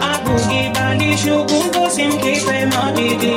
Abu Gibali Shugun Kosim Kipe Madidi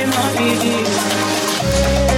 my baby.